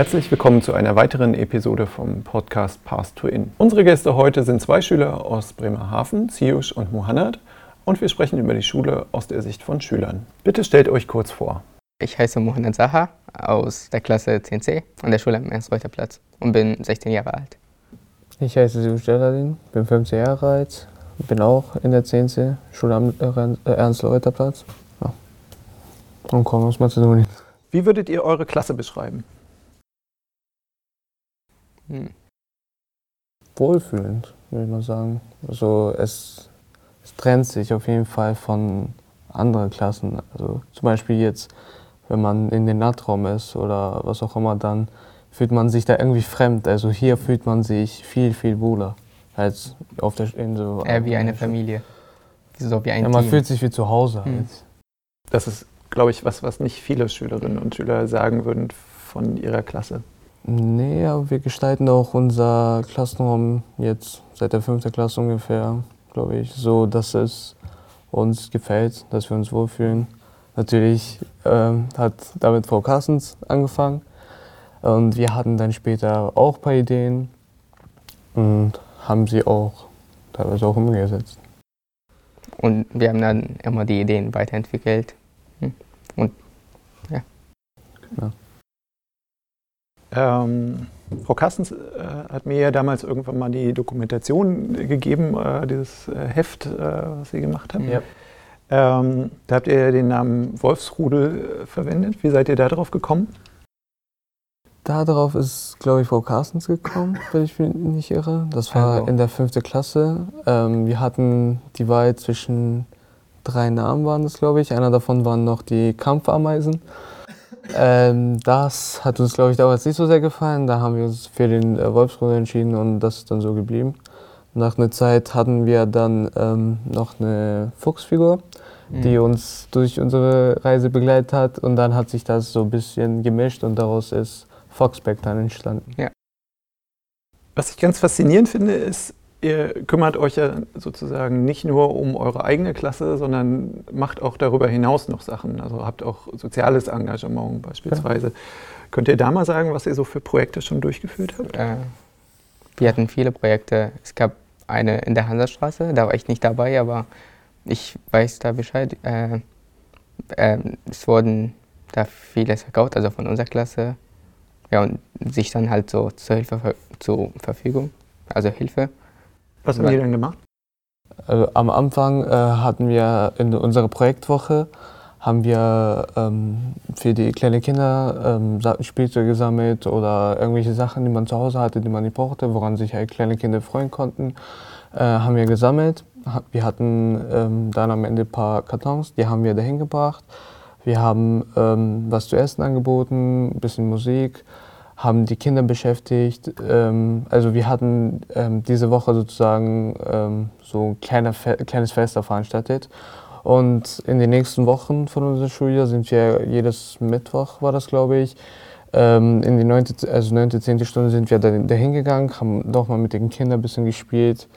Herzlich willkommen zu einer weiteren Episode vom Podcast Path to In. Unsere Gäste heute sind zwei Schüler aus Bremerhaven, Ziush und Mohannad, und wir sprechen über die Schule aus der Sicht von Schülern. Bitte stellt euch kurz vor. Ich heiße Mohannad Saha aus der Klasse 10c an der Schule am Ernst-Reuter-Platz und bin 16 Jahre alt. Ich heiße Ziush Jaladin, bin 15 Jahre alt, bin auch in der 10c, Schule am Ernst-Reuter-Platz ja. und komme aus Mazedonien. Wie würdet ihr eure Klasse beschreiben? Hm. Wohlfühlend, würde ich mal sagen. Also es, es trennt sich auf jeden Fall von anderen Klassen. Also zum Beispiel jetzt, wenn man in den Nattraum ist oder was auch immer, dann fühlt man sich da irgendwie fremd. Also hier fühlt man sich viel, viel wohler als auf der in so. Eher wie eine Familie. So wie ein ja, man Team. fühlt sich wie zu Hause Hm. Das ist, glaube ich, was, was nicht viele Schülerinnen und Schüler sagen würden von ihrer Klasse. Nee, aber wir gestalten auch unser Klassenraum jetzt seit der fünften Klasse ungefähr, glaube ich, so, dass es uns gefällt, dass wir uns wohlfühlen. Natürlich ähm, hat damit Frau Carstens angefangen und wir hatten dann später auch ein paar Ideen und haben sie auch teilweise auch umgesetzt. Und wir haben dann immer die Ideen weiterentwickelt. Hm. Und Ähm, Frau Carstens äh, hat mir ja damals irgendwann mal die Dokumentation gegeben, äh, dieses äh, Heft, äh, was Sie gemacht haben. Ja. Ähm, da habt ihr ja den Namen Wolfsrudel äh, verwendet. Wie seid ihr da drauf gekommen? Darauf ist, glaube ich, Frau Carstens gekommen, wenn ich mich nicht irre. Das war Also. in der fünften Klasse. Ähm, wir hatten die Wahl zwischen drei Namen, waren das, glaube ich. Einer davon waren noch die Kampfameisen. Ähm, das hat uns, glaube ich, damals nicht so sehr gefallen. Da haben wir uns für den äh, Wolfsrudel entschieden und das ist dann so geblieben. Nach einer Zeit hatten wir dann ähm, noch eine Fuchsfigur, die hm. uns durch unsere Reise begleitet hat. Und dann hat sich das so ein bisschen gemischt und daraus ist Foxback dann entstanden. Was ich ganz faszinierend finde, ist, ihr kümmert euch ja sozusagen nicht nur um eure eigene Klasse, sondern macht auch darüber hinaus noch Sachen. Also habt auch soziales Engagement beispielsweise. Könnt ihr da mal sagen, was ihr so für Projekte schon durchgeführt habt? äh, wir hatten viele Projekte. Es gab eine in der Hansastraße, da war ich nicht dabei, aber ich weiß da Bescheid. Äh, äh, es wurden da vieles verkauft, also von unserer Klasse. Ja, und sich dann halt so zur Hilfe zur Verfügung, also Hilfe. Was habt ihr denn gemacht? Also am Anfang äh, hatten wir in unserer Projektwoche haben wir ähm, für die kleinen Kinder ähm, Spielzeug gesammelt oder irgendwelche Sachen, die man zu Hause hatte, die man nicht brauchte, woran sich halt kleine Kinder freuen konnten, äh, haben wir gesammelt. Wir hatten ähm, dann am Ende ein paar Kartons, die haben wir dahin gebracht. Wir haben ähm, was zu essen angeboten, ein bisschen Musik, haben die Kinder beschäftigt. Ähm, also wir hatten ähm, diese Woche sozusagen ähm, so ein kleiner Fe kleines Fest veranstaltet. Und in den nächsten Wochen von unserem Schuljahr sind wir jedes Mittwoch, war das glaube ich, ähm, in die 9., also 9., 10. Stunde sind wir da, dahin gegangen, haben nochmal mit den Kindern ein bisschen gespielt.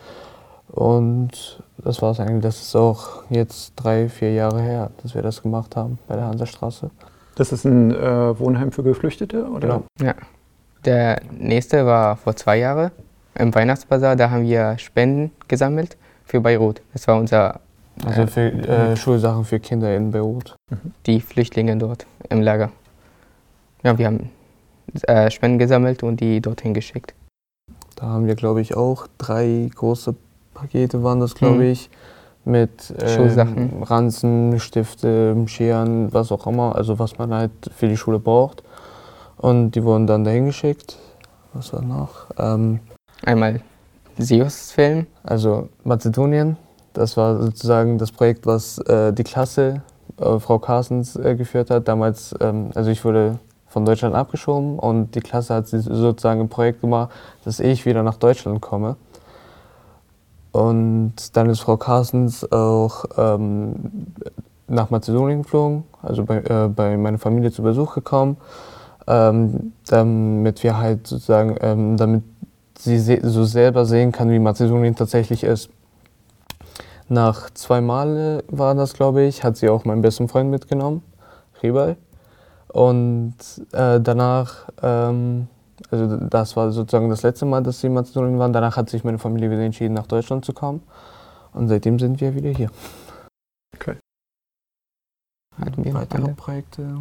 Und das war es eigentlich. Das ist auch jetzt drei, vier Jahre her, dass wir das gemacht haben bei der Hansastraße. Das ist ein äh, Wohnheim für Geflüchtete, oder? Genau. Ja. Der nächste war vor zwei Jahren im Weihnachtsbazar. Da haben wir Spenden gesammelt für Beirut. Das war unser, Also äh, für äh, Schulsachen für Kinder in Beirut. die Flüchtlinge dort im Lager. Ja, wir haben äh, Spenden gesammelt und die dorthin geschickt. Da haben wir, glaube ich, auch drei große Pakete, waren das, glaube Mhm. ich, mit ähm, Schulsachen. Ranzen, Stifte, Scheren, was auch immer, also was man halt für die Schule braucht. Und die wurden dann dahin geschickt. Was war noch? Ähm, Einmal Sios-Film. also Mazedonien, das war sozusagen das Projekt, was äh, die Klasse, äh, Frau Carstens, äh, geführt hat. Damals, ähm, also ich wurde von Deutschland abgeschoben und die Klasse hat sozusagen ein Projekt gemacht, dass ich wieder nach Deutschland komme. Und dann ist Frau Carstens auch ähm, nach Mazedonien geflogen, also bei, äh, bei meiner Familie zu Besuch gekommen, ähm, damit wir halt sozusagen, ähm, damit sie so selber sehen kann, wie Mazedonien tatsächlich ist. Nach zwei Male war das, glaube ich, hat sie auch meinen besten Freund mitgenommen, Ribal. Und äh, danach, ähm, also das war sozusagen das letzte Mal, dass sie in Mazedonien waren. Danach hat sich meine Familie wieder entschieden, nach Deutschland zu kommen. Und seitdem sind wir wieder hier. Okay. Hatten wir weitere alle? Projekte?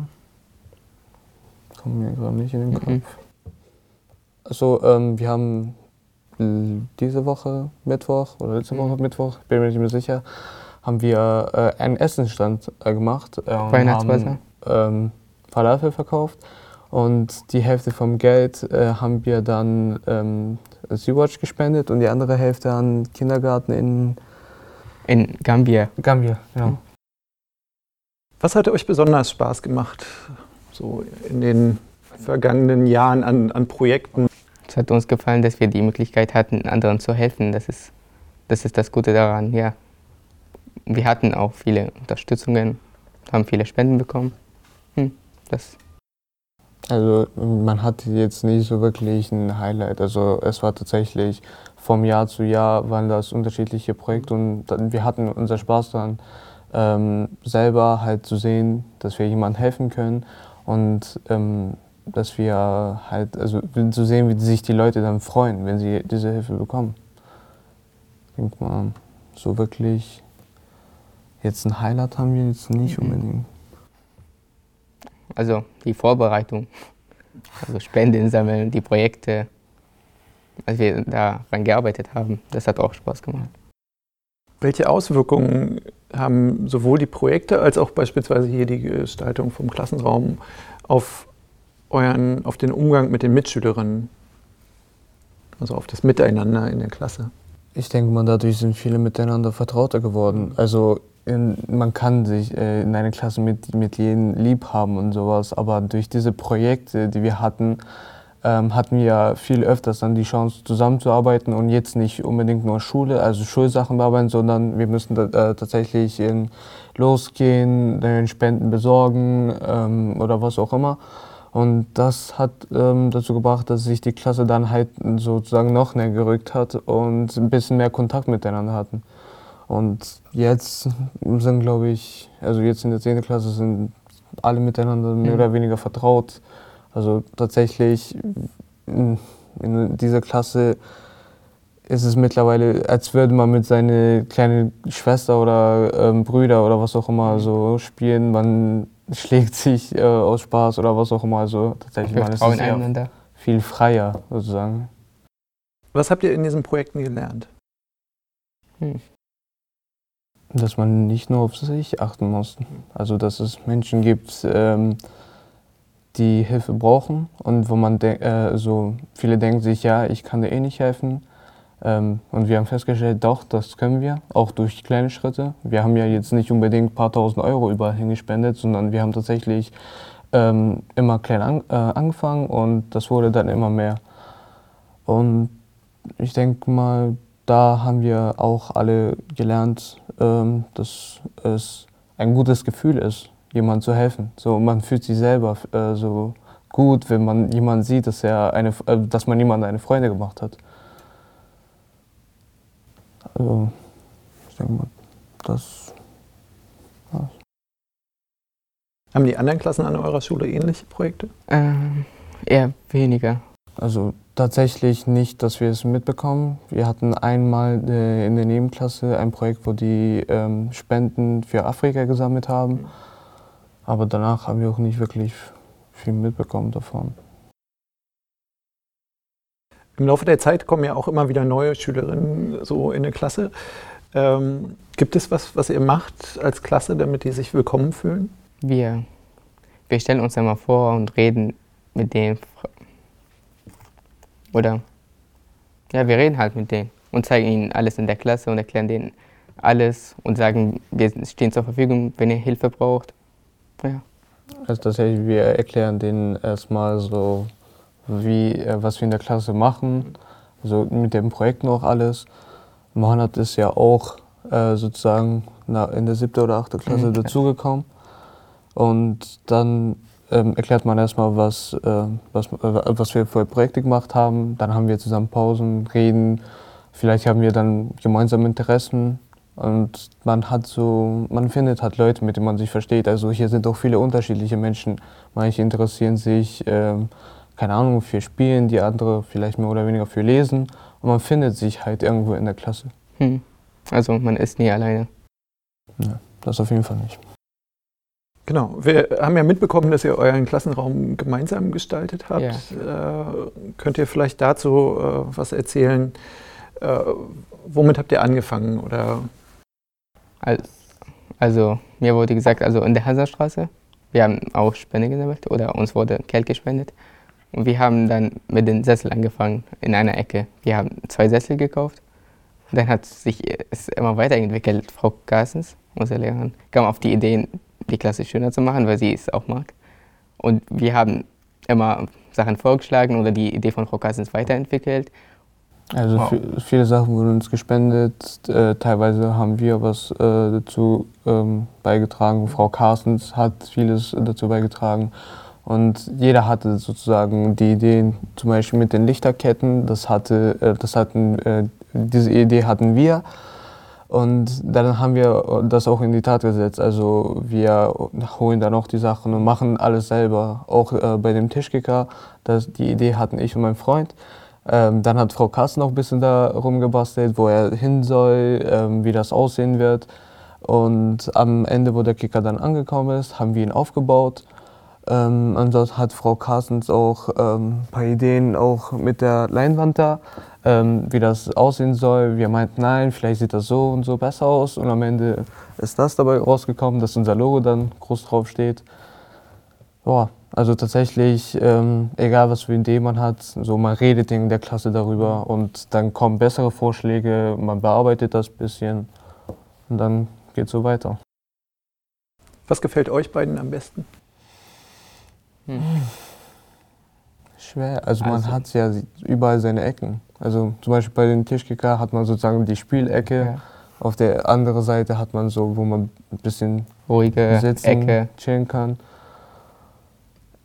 Kommen mir gerade nicht in den mhm. Kopf. Mhm. Also ähm, wir haben diese Woche Mittwoch oder letzte Woche mhm. Mittwoch, bin mir nicht mehr sicher, haben wir äh, einen Essensstand äh, gemacht. Äh, Weihnachtsweise? Ähm, Falafel verkauft und die Hälfte vom Geld äh, haben wir dann ähm, Sea-Watch gespendet und die andere Hälfte an Kindergarten in in Gambia. Gambia, ja. Was hat euch besonders Spaß gemacht, so in den vergangenen Jahren an, an Projekten? Es hat uns gefallen, dass wir die Möglichkeit hatten, anderen zu helfen. Das ist das, ist das Gute daran, ja. Wir hatten auch viele Unterstützungen, haben viele Spenden bekommen. Hm, das also man hatte jetzt nicht so wirklich ein Highlight. Also es war tatsächlich vom Jahr zu Jahr waren das unterschiedliche Projekte und wir hatten unser Spaß daran, ähm, selber halt zu sehen, dass wir jemandem helfen können und ähm, dass wir halt, also zu sehen, wie sich die Leute dann freuen, wenn sie diese Hilfe bekommen. Ich denke mal, so wirklich jetzt ein Highlight haben wir jetzt nicht mhm. unbedingt. Also die Vorbereitung, also Spenden sammeln, die Projekte, als wir daran gearbeitet haben, das hat auch Spaß gemacht. Welche Auswirkungen haben sowohl die Projekte als auch beispielsweise hier die Gestaltung vom Klassenraum auf, euren, auf den Umgang mit den Mitschülerinnen, also auf das Miteinander in der Klasse? Ich denke mal, dadurch sind viele miteinander vertrauter geworden. Also in, man kann sich äh, in einer Klasse mit, mit jedem lieb haben und sowas, aber durch diese Projekte, die wir hatten, ähm, hatten wir viel öfters dann die Chance zusammenzuarbeiten und jetzt nicht unbedingt nur Schule, also Schulsachen bearbeiten, sondern wir müssen da, äh, tatsächlich in, losgehen, äh, Spenden besorgen ähm, oder was auch immer. Und das hat ähm, dazu gebracht, dass sich die Klasse dann halt sozusagen noch näher gerückt hat und ein bisschen mehr Kontakt miteinander hatten. Und jetzt sind, glaube ich, also jetzt in der 10. Klasse sind alle miteinander mehr mhm. oder weniger vertraut. Also tatsächlich in, in, dieser Klasse ist es mittlerweile, als würde man mit seiner kleinen Schwester oder ähm, Brüder oder was auch immer so spielen. Man schlägt sich äh, aus Spaß oder was auch immer. Also tatsächlich man ist es viel freier sozusagen. Was habt ihr in diesen Projekten gelernt? Hm. Dass man nicht nur auf sich achten muss. Also, dass es Menschen gibt, ähm, die Hilfe brauchen und wo man äh, so viele denken sich, ja, ich kann dir eh nicht helfen. Ähm, und wir haben festgestellt, doch, das können wir, auch durch kleine Schritte. Wir haben ja jetzt nicht unbedingt ein paar tausend Euro überall hingespendet, sondern wir haben tatsächlich ähm, immer klein an, äh, angefangen und das wurde dann immer mehr. Und ich denke mal, da haben wir auch alle gelernt, ähm, dass es ein gutes Gefühl ist, jemandem zu helfen. So, man fühlt sich selber äh, so gut, wenn man jemanden sieht, dass, er eine, äh, dass man jemandem eine Freude gemacht hat. Also, ich denke mal, das war's. Haben die anderen Klassen an eurer Schule ähnliche Projekte? Ähm, eher weniger. Also tatsächlich nicht, dass wir es mitbekommen. Wir hatten einmal äh, in der Nebenklasse ein Projekt, wo die ähm, Spenden für Afrika gesammelt haben. Aber danach haben wir auch nicht wirklich viel mitbekommen davon. Im Laufe der Zeit kommen ja auch immer wieder neue Schülerinnen so in eine Klasse. Ähm, gibt es was, was ihr macht als Klasse, damit die sich willkommen fühlen? Wir, wir stellen uns immer vor und reden mit denen, oder ja, wir reden halt mit denen und zeigen ihnen alles in der Klasse und erklären denen alles und sagen, wir stehen zur Verfügung, wenn ihr Hilfe braucht. Ja. Also tatsächlich, wir erklären denen erstmal so, wie, äh, was wir in der Klasse machen, also mit dem Projekt noch alles. Mohanad ist ja auch äh, sozusagen in der siebten oder achten Klasse mhm. dazugekommen. Und dann ähm, erklärt man erstmal, was, äh, was, äh, was wir für Projekte gemacht haben. Dann haben wir zusammen Pausen, reden. Vielleicht haben wir dann gemeinsame Interessen. Und man hat so, man findet halt Leute, mit denen man sich versteht. Also hier sind auch viele unterschiedliche Menschen. Manche interessieren sich, ähm, keine Ahnung, für Spielen, die andere vielleicht mehr oder weniger für Lesen. Und man findet sich halt irgendwo in der Klasse. Hm. Also man ist nie alleine. Ja, das auf jeden Fall nicht. Genau, wir haben ja mitbekommen, dass ihr euren Klassenraum gemeinsam gestaltet habt. Ja. Äh, könnt ihr vielleicht dazu äh, was erzählen? Äh, womit habt ihr angefangen? Oder? Also, mir wurde gesagt, also in der Hansastraße, wir haben auch Spende gesammelt oder uns wurde Geld gespendet. Und wir haben dann mit den Sessel angefangen in einer Ecke. Wir haben zwei Sessel gekauft. Und dann hat sich es immer weiterentwickelt. Frau Gassens, unsere Lehrerin, kam auf die Idee, die Klasse schöner zu machen, weil sie es auch mag. Und wir haben immer Sachen vorgeschlagen oder die Idee von Frau Kassens weiterentwickelt. Also wow. viele Sachen wurden uns gespendet, äh, teilweise haben wir was äh, dazu ähm, beigetragen. Frau Carstens hat vieles dazu beigetragen. Und jeder hatte sozusagen die Ideen, zum Beispiel mit den Lichterketten, das hatte, äh, das hatten, diese Idee hatten wir. Und dann haben wir das auch in die Tat gesetzt. Also wir holen dann auch die Sachen und machen alles selber. Auch äh, bei dem Tischkicker, das, die Idee hatten ich und mein Freund. Ähm, dann hat Frau Kass noch ein bisschen da rumgebastelt, wo er hin soll, ähm, wie das aussehen wird. Und am Ende, wo der Kicker dann angekommen ist, haben wir ihn aufgebaut. Ähm, dort hat Frau Carstens auch ähm, ein paar Ideen auch mit der Leinwand da, ähm, wie das aussehen soll. Wir meinten, nein, vielleicht sieht das so und so besser aus. Und am Ende ist das dabei rausgekommen, dass unser Logo dann groß drauf steht. Ja, also tatsächlich, ähm, egal was für Idee man hat, so man redet in der Klasse darüber und dann kommen bessere Vorschläge, man bearbeitet das ein bisschen und dann geht es so weiter. Was gefällt euch beiden am besten? Hm. Schwer. Also, man also hat ja überall seine Ecken. Also zum Beispiel bei den Tischkicker hat man sozusagen die Spielecke. Ja. Auf der anderen Seite hat man so, wo man ein bisschen ruhige sitzen, Ecke chillen kann.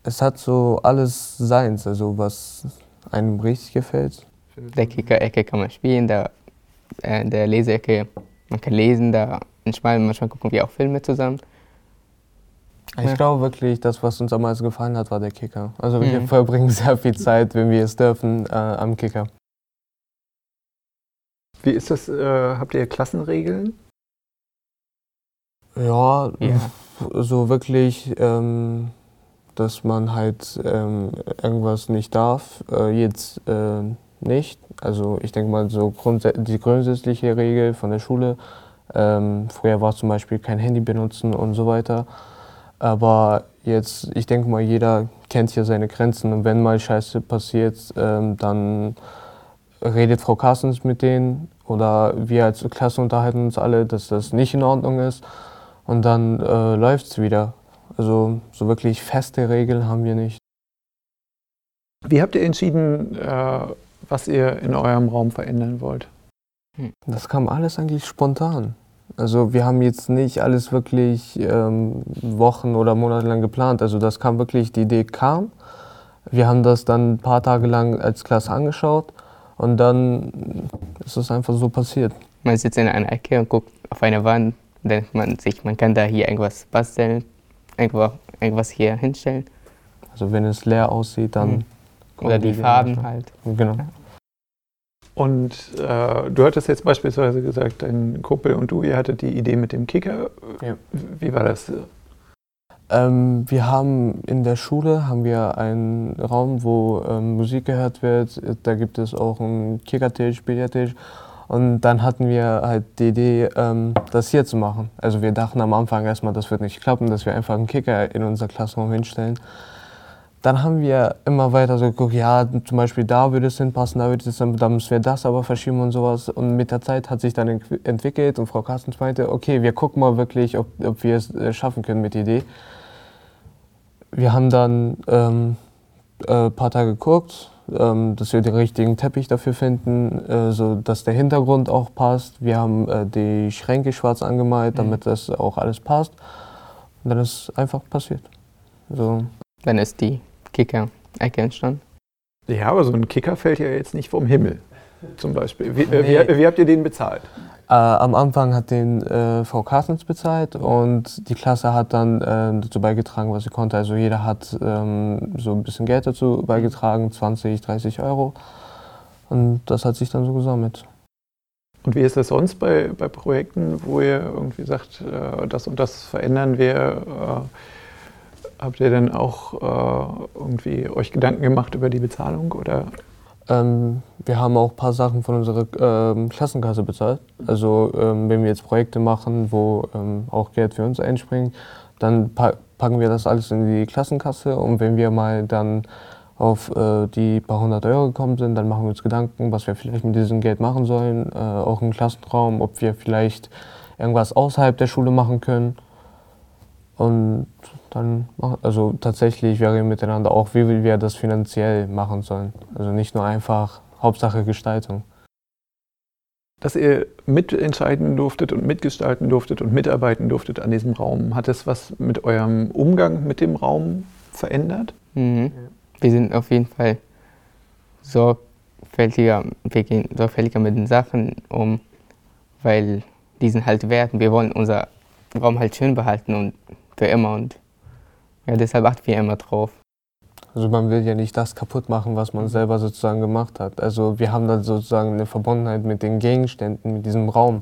Es hat so alles seins, also was einem richtig gefällt. Der Kicker-Ecke kann man spielen, da, äh, der Leseecke, man kann lesen, da manchmal, manchmal gucken wir auch Filme zusammen. Ich ja. glaube wirklich, das, was uns am meisten gefallen hat, war der Kicker. Also wir mhm. verbringen sehr viel Zeit, wenn wir es dürfen, äh, am Kicker. Wie ist das? Äh, habt ihr Klassenregeln? Ja, ja. so wirklich, ähm, dass man halt ähm, irgendwas nicht darf. Äh, jetzt äh, nicht. Also ich denke mal, so die grundsätzliche Regel von der Schule. Ähm, früher war es zum Beispiel kein Handy benutzen und so weiter. Aber jetzt, ich denke mal, jeder kennt hier seine Grenzen und wenn mal Scheiße passiert, ähm, dann redet Frau Carstens mit denen oder wir als Klasse unterhalten uns alle, dass das nicht in Ordnung ist und dann äh, läuft es wieder. Also so wirklich feste Regeln haben wir nicht. Wie habt ihr entschieden, äh, was ihr in eurem Raum verändern wollt? Das kam alles eigentlich spontan. Also wir haben jetzt nicht alles wirklich ähm, Wochen oder Monate lang geplant. Also das kam wirklich, die Idee kam. Wir haben das dann ein paar Tage lang als Klasse angeschaut und dann ist es einfach so passiert. Man sitzt in einer Ecke und guckt auf eine Wand, denkt man sich, man kann da hier irgendwas basteln, irgendwo, irgendwas hier hinstellen. Also wenn es leer aussieht, dann... Mhm. Oder die Farben halt. Genau. Und äh, du hattest jetzt beispielsweise gesagt, dein Kumpel und du, ihr hattet die Idee mit dem Kicker. Ja. Wie war das? Ähm, wir haben in der Schule haben wir einen Raum, wo ähm, Musik gehört wird. Da gibt es auch einen Kickertisch, Billardtisch. Und dann hatten wir halt die Idee, ähm, das hier zu machen. Also wir dachten am Anfang erstmal, das wird nicht klappen, dass wir einfach einen Kicker in unser Klassraum hinstellen dann haben wir immer weiter so geguckt, ja, zum Beispiel da würde es hinpassen, da würde es, dann müssen wir das aber verschieben und sowas. Und mit der Zeit hat sich dann entwickelt und Frau Carstens meinte, okay, wir gucken mal wirklich, ob, ob wir es äh, schaffen können mit der Idee. Wir haben dann ähm, ein äh, paar Tage geguckt, ähm, dass wir den richtigen Teppich dafür finden, äh, so dass der Hintergrund auch passt. Wir haben äh, die Schränke schwarz angemalt, damit mhm. das auch alles passt. Und dann ist es einfach passiert. So. Dann ist die Kicker-Ecke entstanden? Ja, aber so ein Kicker fällt ja jetzt nicht vom Himmel, zum Beispiel. Wie, nee. wie, wie habt ihr den bezahlt? Äh, am Anfang hat den äh, Frau Carstens bezahlt und die Klasse hat dann äh, dazu beigetragen, was sie konnte. Also jeder hat ähm, so ein bisschen Geld dazu beigetragen, 20, 30 Euro. Und das hat sich dann so gesammelt. Und wie ist das sonst bei, bei Projekten, wo ihr irgendwie sagt, äh, das und das verändern wir? Habt ihr denn auch äh, irgendwie euch Gedanken gemacht über die Bezahlung oder ähm, wir haben auch ein paar Sachen von unserer ähm, Klassenkasse bezahlt. Also ähm, wenn wir jetzt Projekte machen, wo ähm, auch Geld für uns einspringt, dann pa packen wir das alles in die Klassenkasse und wenn wir mal dann auf äh, die paar hundert Euro gekommen sind, dann machen wir uns Gedanken, was wir vielleicht mit diesem Geld machen sollen, äh, auch im Klassenraum, ob wir vielleicht irgendwas außerhalb der Schule machen können. Und dann, also tatsächlich, wir reden miteinander auch, wie wir das finanziell machen sollen. Also nicht nur einfach Hauptsache Gestaltung. Dass ihr mitentscheiden durftet und mitgestalten durftet und mitarbeiten durftet an diesem Raum, hat es was mit eurem Umgang mit dem Raum verändert? Mhm. Wir sind auf jeden Fall sorgfältiger, wir gehen sorgfältiger mit den Sachen um, weil die sind halt wert. Wir wollen unser Raum halt schön behalten und für immer und ja, deshalb achten wir immer drauf. Also man will ja nicht das kaputt machen, was man selber sozusagen gemacht hat. Also wir haben dann sozusagen eine Verbundenheit mit den Gegenständen, mit diesem Raum.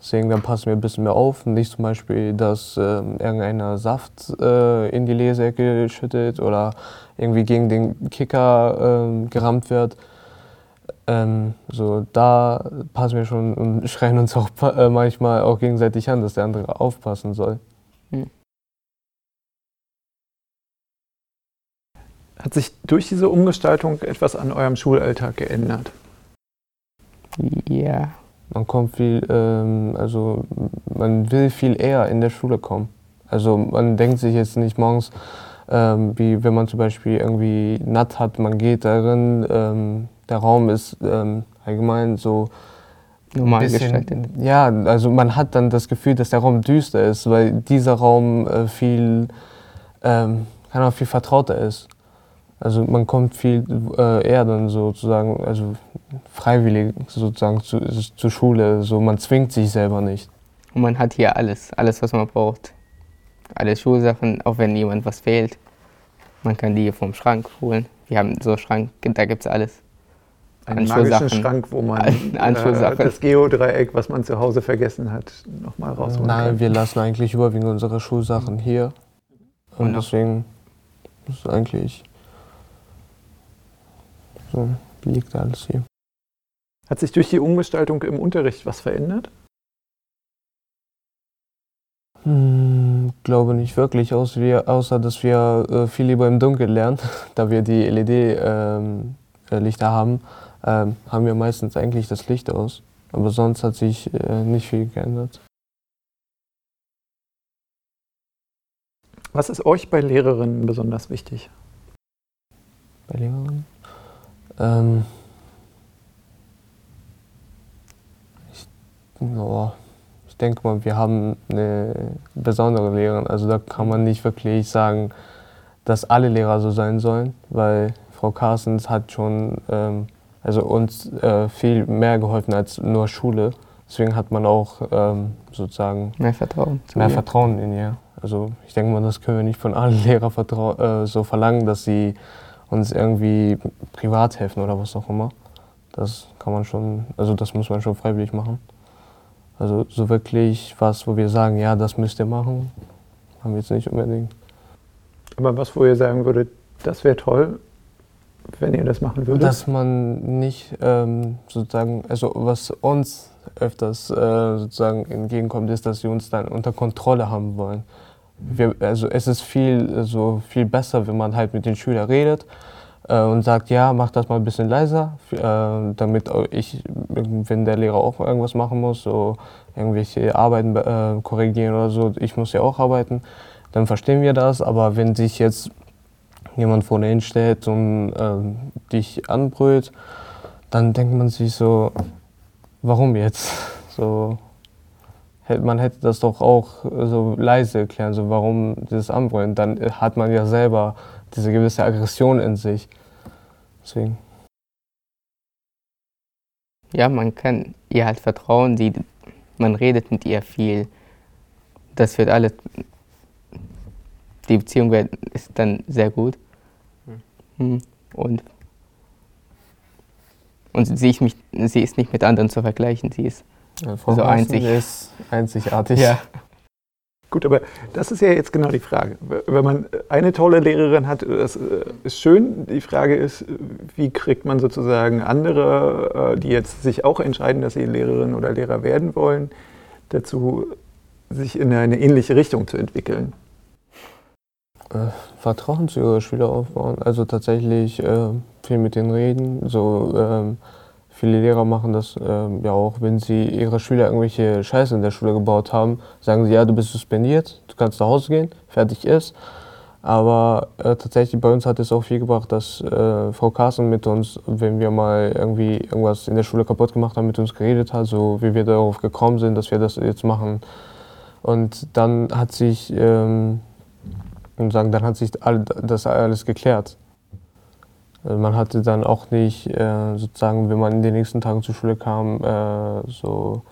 Deswegen dann passen wir ein bisschen mehr auf. Nicht zum Beispiel, dass äh, irgendeiner Saft äh, in die Leseecke schüttet oder irgendwie gegen den Kicker äh, gerammt wird. Ähm, so, da passen wir schon und schreien uns auch äh, manchmal auch gegenseitig an, dass der andere aufpassen soll. Hm. Hat sich durch diese Umgestaltung etwas an eurem Schulalltag geändert? Ja. Man kommt viel, ähm, also man will viel eher in der Schule kommen. Also man denkt sich jetzt nicht morgens, ähm, wie wenn man zum Beispiel irgendwie Natt hat, man geht darin, ähm, der Raum ist ähm, allgemein so normal gestaltet. Ja, also man hat dann das Gefühl, dass der Raum düster ist, weil dieser Raum äh, viel, ähm, kann auch viel vertrauter ist. Also man kommt viel äh, eher dann sozusagen, also freiwillig sozusagen zu, zur Schule. So man zwingt sich selber nicht. Und man hat hier alles, alles was man braucht. Alle Schulsachen, auch wenn jemand was fehlt. Man kann die hier vom Schrank holen. Wir haben so einen Schrank, da gibt es alles. Einen magischen Schrank, wo man äh, das Geodreieck, was man zu Hause vergessen hat, nochmal rausholen Nein, kann. wir lassen eigentlich überwiegend unsere Schulsachen hier. Und deswegen ist es eigentlich so liegt alles hier. Hat sich durch die Umgestaltung im Unterricht was verändert? Hm, glaube nicht wirklich, außer, wir, außer dass wir äh, viel lieber im Dunkeln lernen, da wir die LED-Lichter ähm, äh, haben, ähm, haben wir meistens eigentlich das Licht aus. Aber sonst hat sich äh, nicht viel geändert. Was ist euch bei Lehrerinnen besonders wichtig? Bei Lehrerinnen? Ähm ich, oh, ich denke mal, wir haben eine besondere Lehrerin. Also da kann man nicht wirklich sagen, dass alle Lehrer so sein sollen, weil Frau Carstens hat schon ähm, also uns äh, viel mehr geholfen als nur Schule. Deswegen hat man auch ähm, sozusagen mehr Vertrauen, mehr Vertrauen in ihr. Also ich denke mal, das können wir nicht von allen Lehrern äh, so verlangen, dass sie uns irgendwie privat helfen oder was auch immer. Das kann man schon, also das muss man schon freiwillig machen. Also so wirklich was, wo wir sagen, ja, das müsst ihr machen, haben wir jetzt nicht unbedingt. Aber was, wo ihr sagen würdet, das wäre toll, wenn ihr das machen würdet? Dass man nicht ähm, sozusagen, also was uns öfters äh, sozusagen entgegenkommt, ist, dass sie uns dann unter Kontrolle haben wollen wir, also es ist viel, also viel besser, wenn man halt mit den Schülern redet äh, und sagt, ja, mach das mal ein bisschen leiser, äh, damit ich, wenn der Lehrer auch irgendwas machen muss, so irgendwelche Arbeiten äh, korrigieren oder so, ich muss ja auch arbeiten, dann verstehen wir das. Aber wenn sich jetzt jemand vor dir hinstellt und ähm, dich anbrüllt, dann denkt man sich so, warum jetzt? So, man hätte das doch auch so leise erklären, so warum dieses Anbrüllen. Dann hat man ja selber diese gewisse Aggression in sich. Deswegen. Ja, man kann ihr halt vertrauen, sie man redet mit ihr viel. Das wird alles, die Beziehung wird, ist dann sehr gut. Mhm. Und, und sie, ist nicht, sie ist nicht mit anderen zu vergleichen, sie ist Ja, so einzig. ist einzigartig. Ja. Gut, aber das ist ja jetzt genau die Frage. Wenn man eine tolle Lehrerin hat, das äh, ist schön. Die Frage ist, wie kriegt man sozusagen andere, äh, die jetzt sich auch entscheiden, dass sie Lehrerin oder Lehrer werden wollen, dazu, sich in eine ähnliche Richtung zu entwickeln? Äh, Vertrauen zu ihre Schüler aufbauen. Also tatsächlich äh, viel mit denen reden. So ähm, viele Lehrer machen das ähm, ja auch, wenn sie ihre Schüler irgendwelche Scheiße in der Schule gebaut haben, sagen sie, ja, du bist suspendiert, du kannst nach Hause gehen, fertig ist. Aber äh, tatsächlich bei uns hat es auch viel gebracht, dass äh, Frau Carsten mit uns, wenn wir mal irgendwie irgendwas in der Schule kaputt gemacht haben, mit uns geredet hat, so wie wir darauf gekommen sind, dass wir das jetzt machen. Und dann hat sich ähm, sagen, dann hat sich all, das alles geklärt. Also man hatte dann auch nicht äh, sozusagen, wenn man in den nächsten Tagen zur Schule kam, äh, so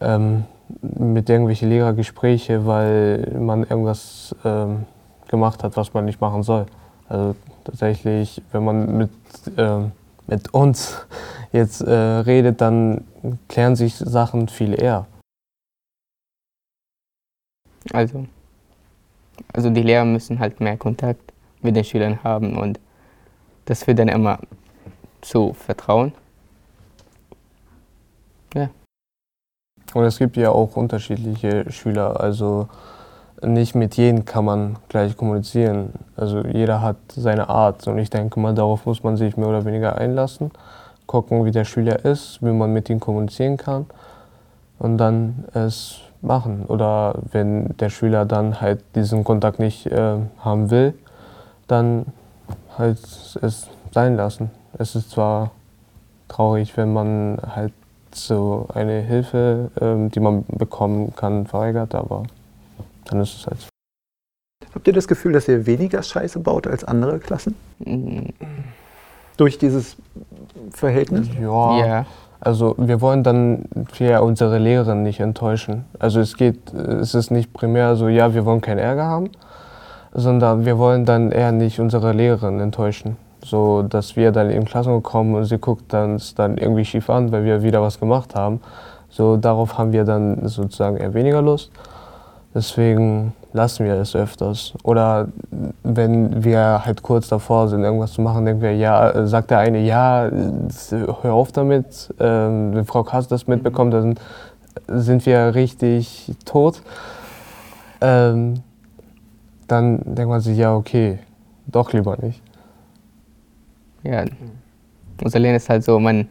ähm, mit irgendwelchen Lehrergespräche, weil man irgendwas ähm, gemacht hat, was man nicht machen soll. Also tatsächlich, wenn man mit, ähm, mit uns jetzt äh, redet, dann klären sich Sachen viel eher. Also, also die Lehrer müssen halt mehr Kontakt mit den Schülern haben und das führt dann immer zu Vertrauen. Ja. Und es gibt ja auch unterschiedliche Schüler, also nicht mit jedem kann man gleich kommunizieren. Also jeder hat seine Art und ich denke mal, darauf muss man sich mehr oder weniger einlassen, gucken, wie der Schüler ist, wie man mit ihm kommunizieren kann und dann es machen. Oder wenn der Schüler dann halt diesen Kontakt nicht äh, haben will, dann halt es sein lassen. Es ist zwar traurig, wenn man halt so eine Hilfe, ähm, die man bekommen kann, verweigert, aber dann ist es halt so. Habt ihr das Gefühl, dass ihr weniger Scheiße baut als andere Klassen? Mm, Durch dieses Verhältnis? Ja, Ja. also wir wollen dann ja unsere Lehrerin nicht enttäuschen. Also es geht, es ist nicht primär so, ja, wir wollen keinen Ärger haben, sondern wir wollen dann eher nicht unsere Lehrerin enttäuschen. So, dass wir dann in Klassen kommen und sie guckt uns dann irgendwie schief an, weil wir wieder was gemacht haben. So, darauf haben wir dann sozusagen eher weniger Lust. Deswegen lassen wir es öfters. Oder wenn wir halt kurz davor sind, irgendwas zu machen, denken wir, ja, äh, sagt der eine, ja, hör auf damit. Ähm, wenn Frau Kass das mitbekommt, dann sind wir richtig tot. Ähm, dann denkt man sich, ja, okay, doch lieber nicht. Ja. Unser Lehrer ist halt so, man,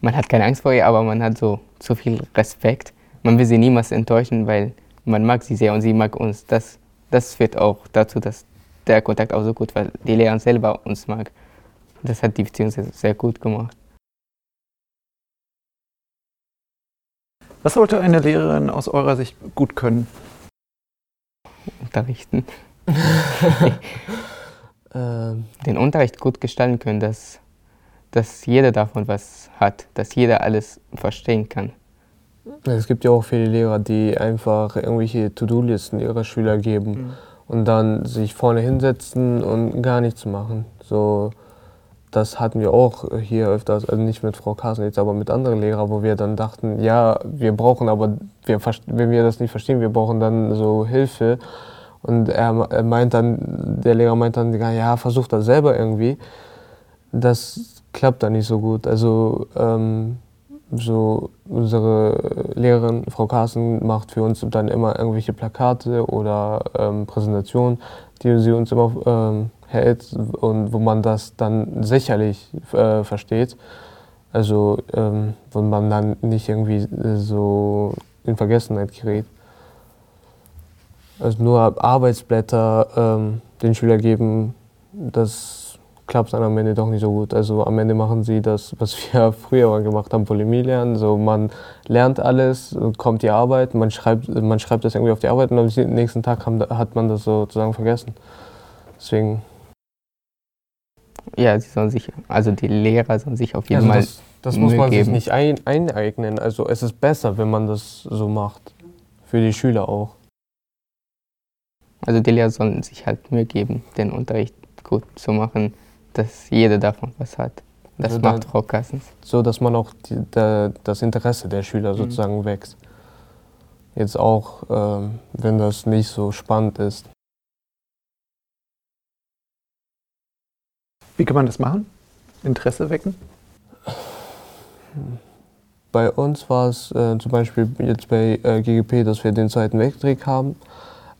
man hat keine Angst vor ihr, aber man hat so zu viel Respekt. Man will sie niemals enttäuschen, weil man mag sie sehr und sie mag uns. Das, das führt auch dazu, dass der Kontakt auch so gut, weil die Lehrerin selber uns mag. Das hat die Beziehung sehr, sehr gut gemacht. Was sollte eine Lehrerin aus eurer Sicht gut können? Unterrichten. Ähm, Den Unterricht gut gestalten können, dass, dass jeder davon was hat, dass jeder alles verstehen kann. Es gibt ja auch viele Lehrer, die einfach irgendwelche To-Do-Listen ihrer Schüler geben und dann sich vorne hinsetzen und gar nichts machen. So, das hatten wir auch hier öfters, also nicht mit Frau Carsten jetzt, aber mit anderen Lehrern, wo wir dann dachten, ja, wir brauchen aber, wir, wenn wir das nicht verstehen, wir brauchen dann so Hilfe. Und er, er meint dann, der Lehrer meint dann, ja, versuch das selber irgendwie. Das klappt dann nicht so gut. Also ähm, so unsere Lehrerin, Frau Carsten, macht für uns dann immer irgendwelche Plakate oder ähm, Präsentationen, die sie uns immer ähm, hält und wo man das dann sicherlich äh, versteht. Also ähm, wo man dann nicht irgendwie so in Vergessenheit gerät. Also nur Arbeitsblätter ähm, den Schüler geben, das klappt dann am Ende doch nicht so gut. Also am Ende machen sie das, was wir früher mal gemacht haben, Polemie lernen. So man lernt alles, kommt die Arbeit, man schreibt, man schreibt das irgendwie auf die Arbeit und am nächsten Tag haben, hat man das sozusagen vergessen. Deswegen, Ja, sie sollen sich, also die Lehrer sollen sich auf jeden Also Fall. das, das muss man sich geben. nicht ein, eineignen. Also es ist besser, wenn man das so macht. Für die Schüler auch. Also die Lehrer sollen sich halt Mühe geben, den Unterricht gut zu machen, dass jeder davon was hat. Das Also macht Frau Kassens. So dass man auch die, der, das Interesse der Schüler sozusagen wächst. Jetzt auch, ähm, wenn das nicht so spannend ist. Wie kann man das machen? Interesse wecken? Bei uns war es äh, zum Beispiel jetzt bei äh, GGP, dass wir den Zweiten Weltkrieg haben.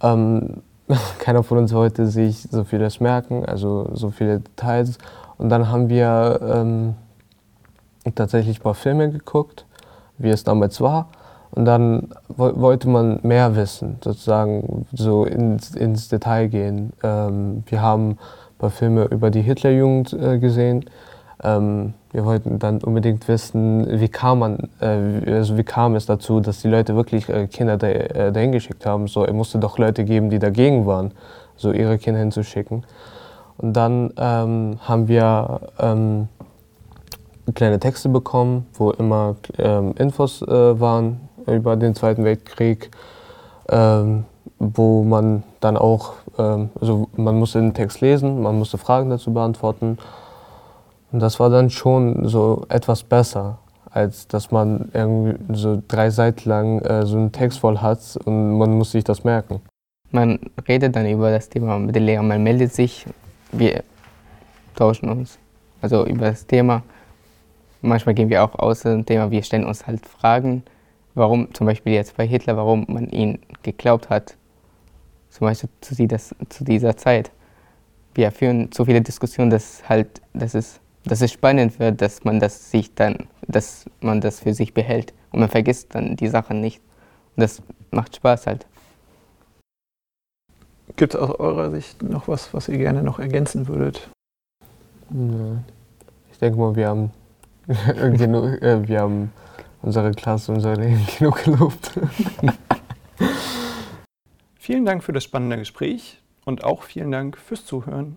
Ähm, keiner von uns wollte sich so vieles merken, also so viele Details. Und dann haben wir ähm, tatsächlich ein paar Filme geguckt, wie es damals war. Und dann wo wollte man mehr wissen, sozusagen so ins, ins Detail gehen. Ähm, wir haben ein paar Filme über die Hitlerjugend äh, gesehen. Ähm, wir wollten dann unbedingt wissen, wie kam, man, äh, also wie kam es dazu, dass die Leute wirklich äh, Kinder da, äh, dahin geschickt haben. So, es musste doch Leute geben, die dagegen waren, so ihre Kinder hinzuschicken. Und dann ähm, haben wir ähm, kleine Texte bekommen, wo immer ähm, Infos äh, waren über den Zweiten Weltkrieg, ähm, wo man dann auch, ähm, also man musste den Text lesen, man musste Fragen dazu beantworten. Und das war dann schon so etwas besser, als dass man irgendwie so drei Seiten lang äh, so einen Text voll hat und man muss sich das merken. Man redet dann über das Thema mit den Lehrern, man meldet sich, wir tauschen uns. Also über das Thema. Manchmal gehen wir auch aus dem Thema, wir stellen uns halt Fragen, warum zum Beispiel jetzt bei Hitler, warum man ihn geglaubt hat. Zum Beispiel zu, dieser, zu dieser Zeit. Wir führen so viele Diskussionen, dass halt, dass es, dass es spannend wird, dass man das sich dann, dass man das für sich behält und man vergisst dann die Sachen nicht. Und das macht Spaß halt. Gibt es aus eurer Sicht noch was, was ihr gerne noch ergänzen würdet? Ich denke mal, wir haben, genug, äh, wir haben unsere Klasse, unser Leben genug gelobt. Vielen Dank für das spannende Gespräch und auch vielen Dank fürs Zuhören.